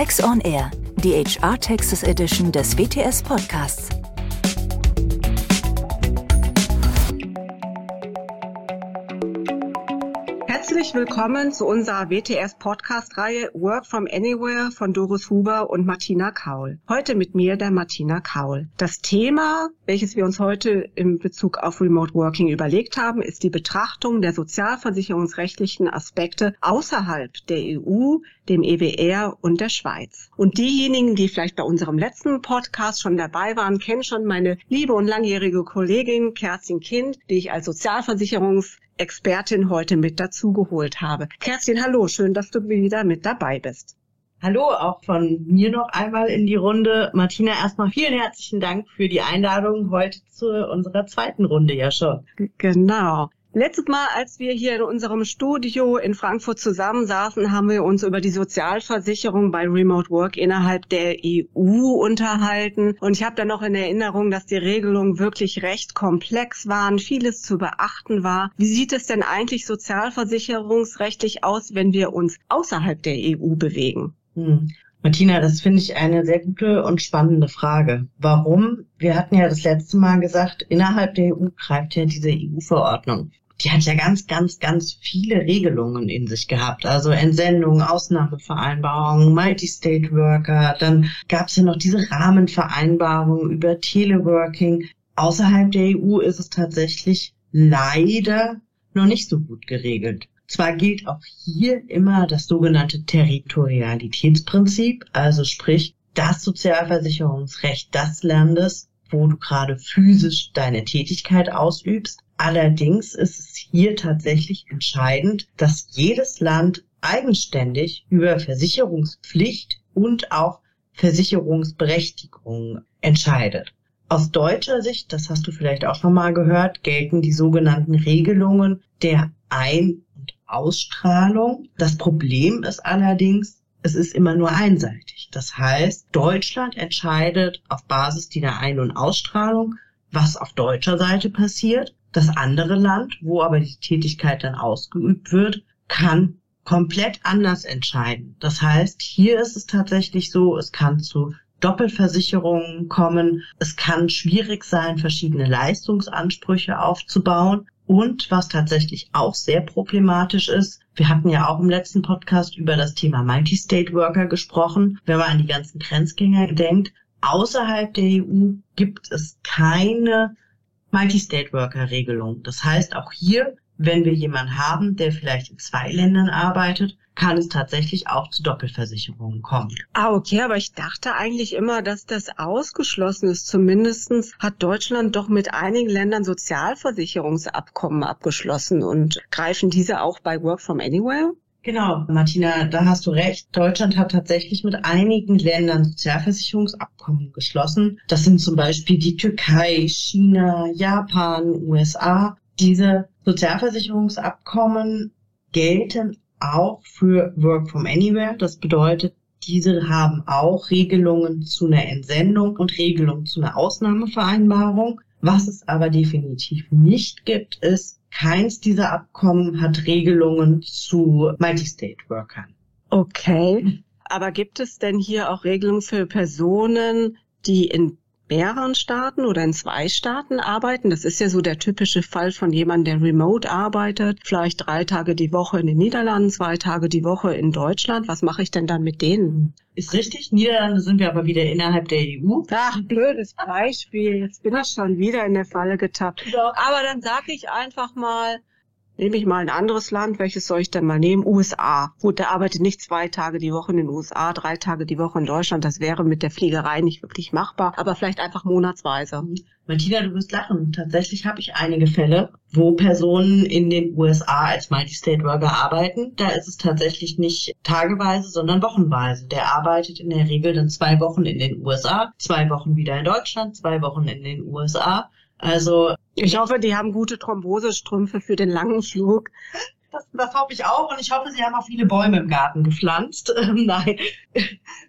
Tax on Air, die HR Texas Edition des WTS Podcasts. Herzlich willkommen zu unserer WTS-Podcast-Reihe Work from Anywhere von Doris Huber und Martina Kaul. Heute mit mir der Martina Kaul. Das Thema, welches wir uns heute in Bezug auf Remote Working überlegt haben, ist die Betrachtung der sozialversicherungsrechtlichen Aspekte außerhalb der EU, dem EWR und der Schweiz. Und diejenigen, die vielleicht bei unserem letzten Podcast schon dabei waren, kennen schon meine liebe und langjährige Kollegin Kerstin Kind, die ich als Sozialversicherungs Expertin heute mit dazu geholt habe. Kerstin, hallo, schön, dass du wieder mit dabei bist. Hallo, auch von mir noch einmal in die Runde. Martina, erstmal vielen herzlichen Dank für die Einladung heute zu unserer zweiten Runde ja schon. Genau. Letztes Mal, als wir hier in unserem Studio in Frankfurt zusammensaßen, haben wir uns über die Sozialversicherung bei Remote Work innerhalb der EU unterhalten. Und ich habe da noch in Erinnerung, dass die Regelungen wirklich recht komplex waren, vieles zu beachten war. Wie sieht es denn eigentlich sozialversicherungsrechtlich aus, wenn wir uns außerhalb der EU bewegen? Hm. Martina, das finde ich eine sehr gute und spannende Frage. Warum? Wir hatten ja das letzte Mal gesagt, innerhalb der EU greift ja diese EU-Verordnung die hat ja ganz, ganz, ganz viele Regelungen in sich gehabt. Also Entsendung, Ausnahmevereinbarungen, Multi-State Worker, dann gab es ja noch diese Rahmenvereinbarung über Teleworking. Außerhalb der EU ist es tatsächlich leider noch nicht so gut geregelt. Zwar gilt auch hier immer das sogenannte Territorialitätsprinzip, also sprich das Sozialversicherungsrecht des Landes, wo du gerade physisch deine Tätigkeit ausübst. Allerdings ist es hier tatsächlich entscheidend, dass jedes Land eigenständig über Versicherungspflicht und auch Versicherungsberechtigung entscheidet. Aus deutscher Sicht, das hast du vielleicht auch schon mal gehört, gelten die sogenannten Regelungen der Ein- und Ausstrahlung. Das Problem ist allerdings, es ist immer nur einseitig. Das heißt, Deutschland entscheidet auf Basis dieser Ein- und Ausstrahlung, was auf deutscher Seite passiert. Das andere Land, wo aber die Tätigkeit dann ausgeübt wird, kann komplett anders entscheiden. Das heißt, hier ist es tatsächlich so, es kann zu Doppelversicherungen kommen. Es kann schwierig sein, verschiedene Leistungsansprüche aufzubauen. Und was tatsächlich auch sehr problematisch ist, wir hatten ja auch im letzten Podcast über das Thema Multi-State Worker gesprochen. Wenn man an die ganzen Grenzgänger denkt, außerhalb der EU gibt es keine Multi-State Worker Regelung. Das heißt, auch hier, wenn wir jemanden haben, der vielleicht in zwei Ländern arbeitet, kann es tatsächlich auch zu Doppelversicherungen kommen. Ah, okay, aber ich dachte eigentlich immer, dass das ausgeschlossen ist. Zumindestens hat Deutschland doch mit einigen Ländern Sozialversicherungsabkommen abgeschlossen und greifen diese auch bei Work from Anywhere? Genau, Martina, da hast du recht. Deutschland hat tatsächlich mit einigen Ländern Sozialversicherungsabkommen geschlossen. Das sind zum Beispiel die Türkei, China, Japan, USA. Diese Sozialversicherungsabkommen gelten auch für Work from Anywhere. Das bedeutet, diese haben auch Regelungen zu einer Entsendung und Regelungen zu einer Ausnahmevereinbarung. Was es aber definitiv nicht gibt, ist, keins dieser Abkommen hat Regelungen zu Multi-State-Workern. Okay. Aber gibt es denn hier auch Regelungen für Personen, die in mehreren Staaten oder in zwei Staaten arbeiten. Das ist ja so der typische Fall von jemandem, der remote arbeitet, vielleicht drei Tage die Woche in den Niederlanden, zwei Tage die Woche in Deutschland. Was mache ich denn dann mit denen? Ist richtig. Niederlande sind wir aber wieder innerhalb der EU. Ach, blödes Beispiel. Jetzt bin ich schon wieder in der Falle getappt. Doch. Aber dann sage ich einfach mal, Nehme ich mal ein anderes Land, welches soll ich denn mal nehmen? USA. Gut, der arbeitet nicht zwei Tage die Woche in den USA, drei Tage die Woche in Deutschland. Das wäre mit der Fliegerei nicht wirklich machbar, aber vielleicht einfach monatsweise. Martina, du wirst lachen. Tatsächlich habe ich einige Fälle, wo Personen in den USA als Multi-State Worker arbeiten. Da ist es tatsächlich nicht tageweise, sondern wochenweise. Der arbeitet in der Regel dann zwei Wochen in den USA, zwei Wochen wieder in Deutschland, zwei Wochen in den USA also ich hoffe, die haben gute Thrombosestrümpfe für den langen Flug. Das, das hoffe ich auch und ich hoffe, sie haben auch viele Bäume im Garten gepflanzt. Ähm, nein,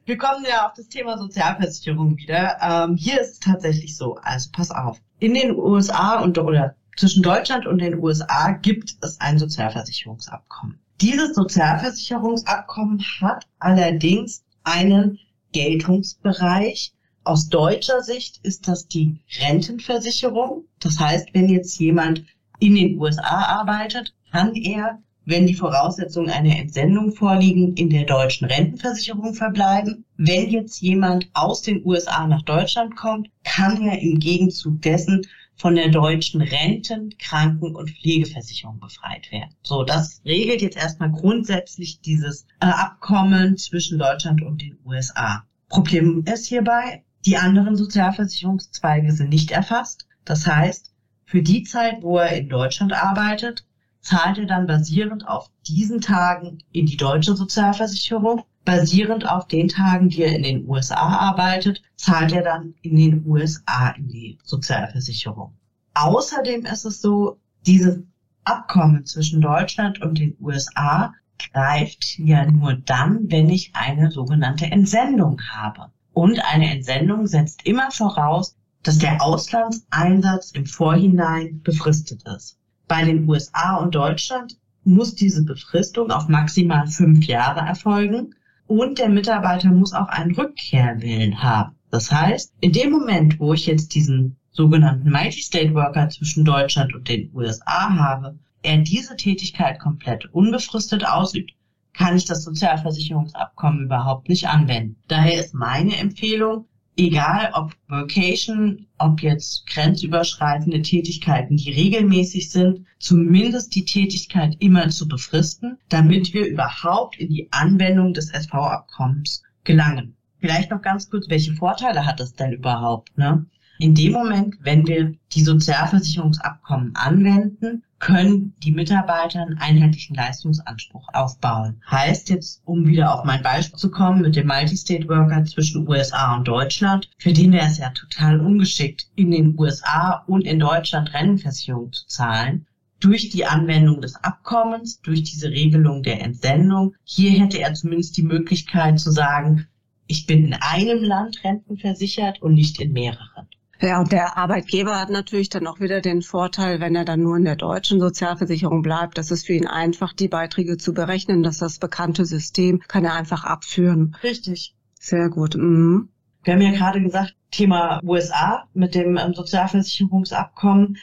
wir kommen ja auf das Thema Sozialversicherung wieder. Ähm, hier ist es tatsächlich so. Also pass auf. In den USA und oder zwischen Deutschland und den USA gibt es ein Sozialversicherungsabkommen. Dieses Sozialversicherungsabkommen hat allerdings einen Geltungsbereich. Aus deutscher Sicht ist das die Rentenversicherung. Das heißt, wenn jetzt jemand in den USA arbeitet, kann er, wenn die Voraussetzungen einer Entsendung vorliegen, in der deutschen Rentenversicherung verbleiben. Wenn jetzt jemand aus den USA nach Deutschland kommt, kann er im Gegenzug dessen von der deutschen Renten-, Kranken- und Pflegeversicherung befreit werden. So, das regelt jetzt erstmal grundsätzlich dieses äh, Abkommen zwischen Deutschland und den USA. Problem ist hierbei, die anderen Sozialversicherungszweige sind nicht erfasst. Das heißt, für die Zeit, wo er in Deutschland arbeitet, zahlt er dann basierend auf diesen Tagen in die deutsche Sozialversicherung. Basierend auf den Tagen, die er in den USA arbeitet, zahlt er dann in den USA in die Sozialversicherung. Außerdem ist es so, dieses Abkommen zwischen Deutschland und den USA greift ja nur dann, wenn ich eine sogenannte Entsendung habe. Und eine Entsendung setzt immer voraus, dass der Auslandseinsatz im Vorhinein befristet ist. Bei den USA und Deutschland muss diese Befristung auf maximal fünf Jahre erfolgen und der Mitarbeiter muss auch einen Rückkehrwillen haben. Das heißt, in dem Moment, wo ich jetzt diesen sogenannten Multi-State Worker zwischen Deutschland und den USA habe, er diese Tätigkeit komplett unbefristet ausübt, kann ich das Sozialversicherungsabkommen überhaupt nicht anwenden. Daher ist meine Empfehlung, egal ob Vocation, ob jetzt grenzüberschreitende Tätigkeiten, die regelmäßig sind, zumindest die Tätigkeit immer zu befristen, damit wir überhaupt in die Anwendung des SV-Abkommens gelangen. Vielleicht noch ganz kurz, welche Vorteile hat das denn überhaupt? Ne? In dem Moment, wenn wir die Sozialversicherungsabkommen anwenden, können die Mitarbeiter einen einheitlichen Leistungsanspruch aufbauen. Heißt jetzt, um wieder auf mein Beispiel zu kommen, mit dem Multi-State Worker zwischen USA und Deutschland, für den wäre es ja total ungeschickt, in den USA und in Deutschland Rentenversicherung zu zahlen. Durch die Anwendung des Abkommens, durch diese Regelung der Entsendung, hier hätte er zumindest die Möglichkeit zu sagen, ich bin in einem Land rentenversichert und nicht in mehreren. Ja, und der Arbeitgeber hat natürlich dann auch wieder den Vorteil, wenn er dann nur in der deutschen Sozialversicherung bleibt, dass es für ihn einfach, die Beiträge zu berechnen, dass das bekannte System kann er einfach abführen. Richtig. Sehr gut. Mhm. Wir haben ja gerade gesagt, Thema USA mit dem ähm, Sozialversicherungsabkommen.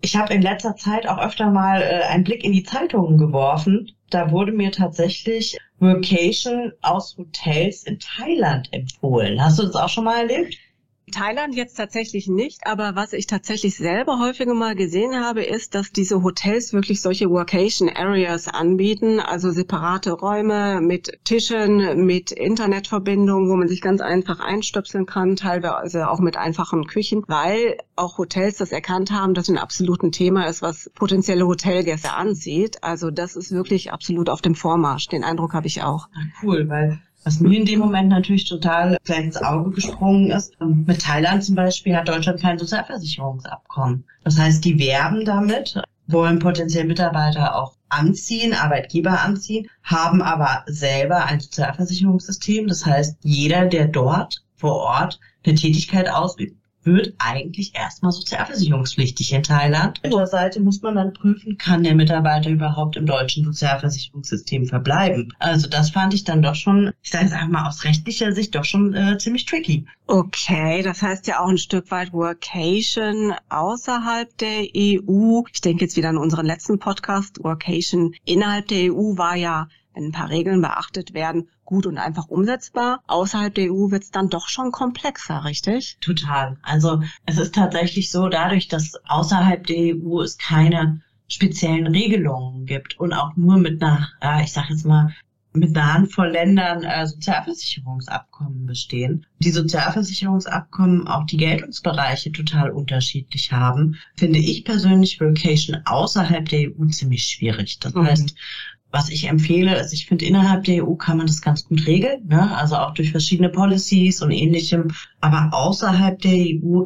Ich habe in letzter Zeit auch öfter mal äh, einen Blick in die Zeitungen geworfen. Da wurde mir tatsächlich Workation aus Hotels in Thailand empfohlen. Hast du das auch schon mal erlebt? Thailand jetzt tatsächlich nicht, aber was ich tatsächlich selber häufiger mal gesehen habe, ist, dass diese Hotels wirklich solche Workation Areas anbieten, also separate Räume mit Tischen, mit Internetverbindung, wo man sich ganz einfach einstöpseln kann, teilweise auch mit einfachen Küchen, weil auch Hotels das erkannt haben, dass ein absoluten Thema ist, was potenzielle Hotelgäste anzieht. Also das ist wirklich absolut auf dem Vormarsch. Den Eindruck habe ich auch. Cool, weil was mir in dem Moment natürlich total ins Auge gesprungen ist, mit Thailand zum Beispiel hat Deutschland kein Sozialversicherungsabkommen. Das heißt, die werben damit, wollen potenziell Mitarbeiter auch anziehen, Arbeitgeber anziehen, haben aber selber ein Sozialversicherungssystem. Das heißt, jeder, der dort vor Ort eine Tätigkeit ausübt, wird eigentlich erstmal sozialversicherungspflichtig in Thailand. Auf der Seite muss man dann prüfen, kann der Mitarbeiter überhaupt im deutschen Sozialversicherungssystem verbleiben. Also das fand ich dann doch schon, ich sage es einfach aus rechtlicher Sicht, doch schon äh, ziemlich tricky. Okay, das heißt ja auch ein Stück weit Workation außerhalb der EU. Ich denke jetzt wieder an unseren letzten Podcast. Workation innerhalb der EU war ja wenn ein paar Regeln beachtet werden, gut und einfach umsetzbar. Außerhalb der EU wird es dann doch schon komplexer, richtig? Total. Also es ist tatsächlich so, dadurch, dass außerhalb der EU es keine speziellen Regelungen gibt und auch nur mit einer, ich sag jetzt mal, mit einer Handvoll Ländern äh, Sozialversicherungsabkommen bestehen. Die Sozialversicherungsabkommen auch die Geltungsbereiche total unterschiedlich haben, finde ich persönlich Vocation außerhalb der EU ziemlich schwierig. Das mhm. heißt, was ich empfehle, ist, ich finde, innerhalb der EU kann man das ganz gut regeln, ne? also auch durch verschiedene Policies und ähnlichem. Aber außerhalb der EU,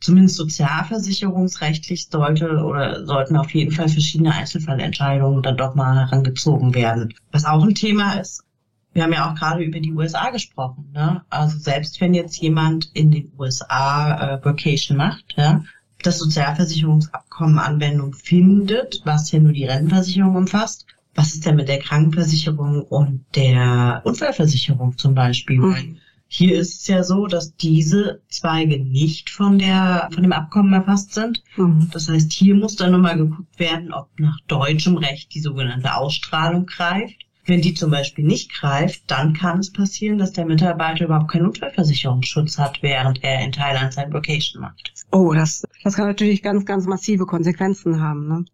zumindest sozialversicherungsrechtlich, sollte oder sollten auf jeden Fall verschiedene Einzelfallentscheidungen dann doch mal herangezogen werden. Was auch ein Thema ist, wir haben ja auch gerade über die USA gesprochen. Ne? Also selbst wenn jetzt jemand in den USA äh, Vacation macht, ja, das Sozialversicherungsabkommen Anwendung findet, was ja nur die Rentenversicherung umfasst, was ist denn mit der Krankenversicherung und der Unfallversicherung zum Beispiel? Mhm. Hier ist es ja so, dass diese Zweige nicht von der, von dem Abkommen erfasst sind. Mhm. Das heißt, hier muss dann nochmal geguckt werden, ob nach deutschem Recht die sogenannte Ausstrahlung greift. Wenn die zum Beispiel nicht greift, dann kann es passieren, dass der Mitarbeiter überhaupt keinen Unfallversicherungsschutz hat, während er in Thailand sein Vacation macht. Oh, das, das kann natürlich ganz, ganz massive Konsequenzen haben. Ne?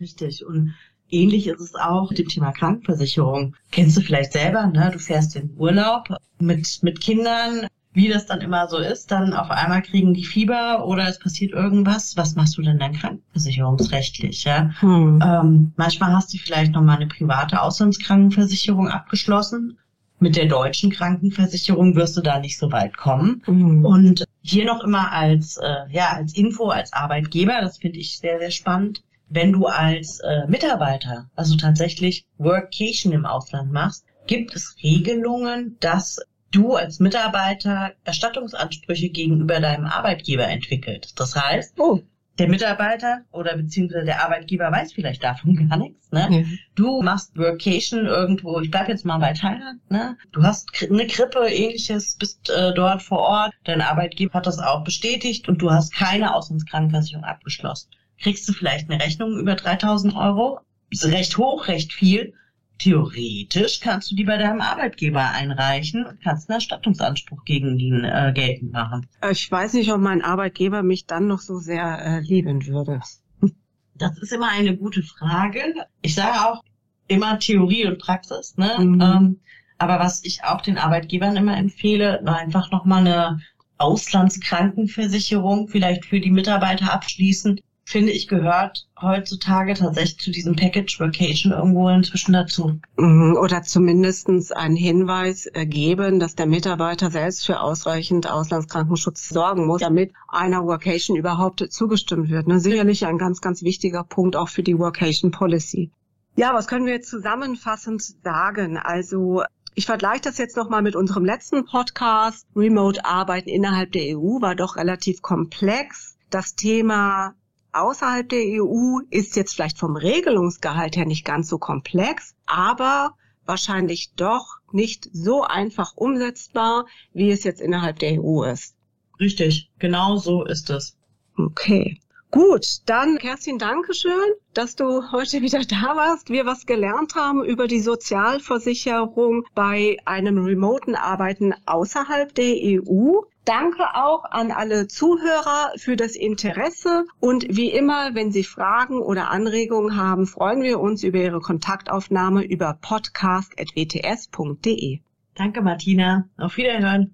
Richtig. Und Ähnlich ist es auch mit dem Thema Krankenversicherung. Kennst du vielleicht selber, ne? Du fährst in Urlaub mit, mit Kindern, wie das dann immer so ist, dann auf einmal kriegen die Fieber oder es passiert irgendwas. Was machst du denn dann krankenversicherungsrechtlich? Ja? Hm. Ähm, manchmal hast du vielleicht nochmal eine private Auslandskrankenversicherung abgeschlossen. Mit der deutschen Krankenversicherung wirst du da nicht so weit kommen. Mhm. Und hier noch immer als, äh, ja, als Info, als Arbeitgeber, das finde ich sehr, sehr spannend wenn du als äh, Mitarbeiter, also tatsächlich Workation im Ausland machst, gibt es Regelungen, dass du als Mitarbeiter Erstattungsansprüche gegenüber deinem Arbeitgeber entwickelt. Das heißt, oh. der Mitarbeiter oder beziehungsweise der Arbeitgeber weiß vielleicht davon gar nichts. Ne? Ja. Du machst Workation irgendwo, ich bleib jetzt mal bei Thailand, ne? Du hast eine Krippe, ähnliches, bist äh, dort vor Ort, dein Arbeitgeber hat das auch bestätigt und du hast keine Auslandskrankenversicherung abgeschlossen kriegst du vielleicht eine Rechnung über 3000 Euro. Ist recht hoch, recht viel. Theoretisch kannst du die bei deinem Arbeitgeber einreichen und kannst einen Erstattungsanspruch gegen ihn äh, geltend machen. Ich weiß nicht, ob mein Arbeitgeber mich dann noch so sehr äh, lieben würde. Das ist immer eine gute Frage. Ich sage auch immer Theorie und Praxis. Ne? Mhm. Ähm, aber was ich auch den Arbeitgebern immer empfehle, einfach nochmal eine Auslandskrankenversicherung vielleicht für die Mitarbeiter abschließen, finde ich, gehört heutzutage tatsächlich zu diesem Package Vacation irgendwo inzwischen dazu. Mhm, oder zumindestens einen Hinweis geben, dass der Mitarbeiter selbst für ausreichend Auslandskrankenschutz sorgen muss, damit einer Vacation überhaupt zugestimmt wird. Ne? Sicherlich ein ganz, ganz wichtiger Punkt auch für die Vacation Policy. Ja, was können wir jetzt zusammenfassend sagen? Also ich vergleiche das jetzt nochmal mit unserem letzten Podcast. Remote Arbeiten innerhalb der EU war doch relativ komplex. Das Thema außerhalb der EU ist jetzt vielleicht vom Regelungsgehalt her nicht ganz so komplex, aber wahrscheinlich doch nicht so einfach umsetzbar, wie es jetzt innerhalb der EU ist. Richtig, genau so ist es. Okay. Gut, dann Kerstin, danke schön, dass du heute wieder da warst. Wir was gelernt haben über die Sozialversicherung bei einem remoten Arbeiten außerhalb der EU. Danke auch an alle Zuhörer für das Interesse und wie immer, wenn Sie Fragen oder Anregungen haben, freuen wir uns über Ihre Kontaktaufnahme über podcast.wts.de. Danke, Martina. Auf Wiederhören.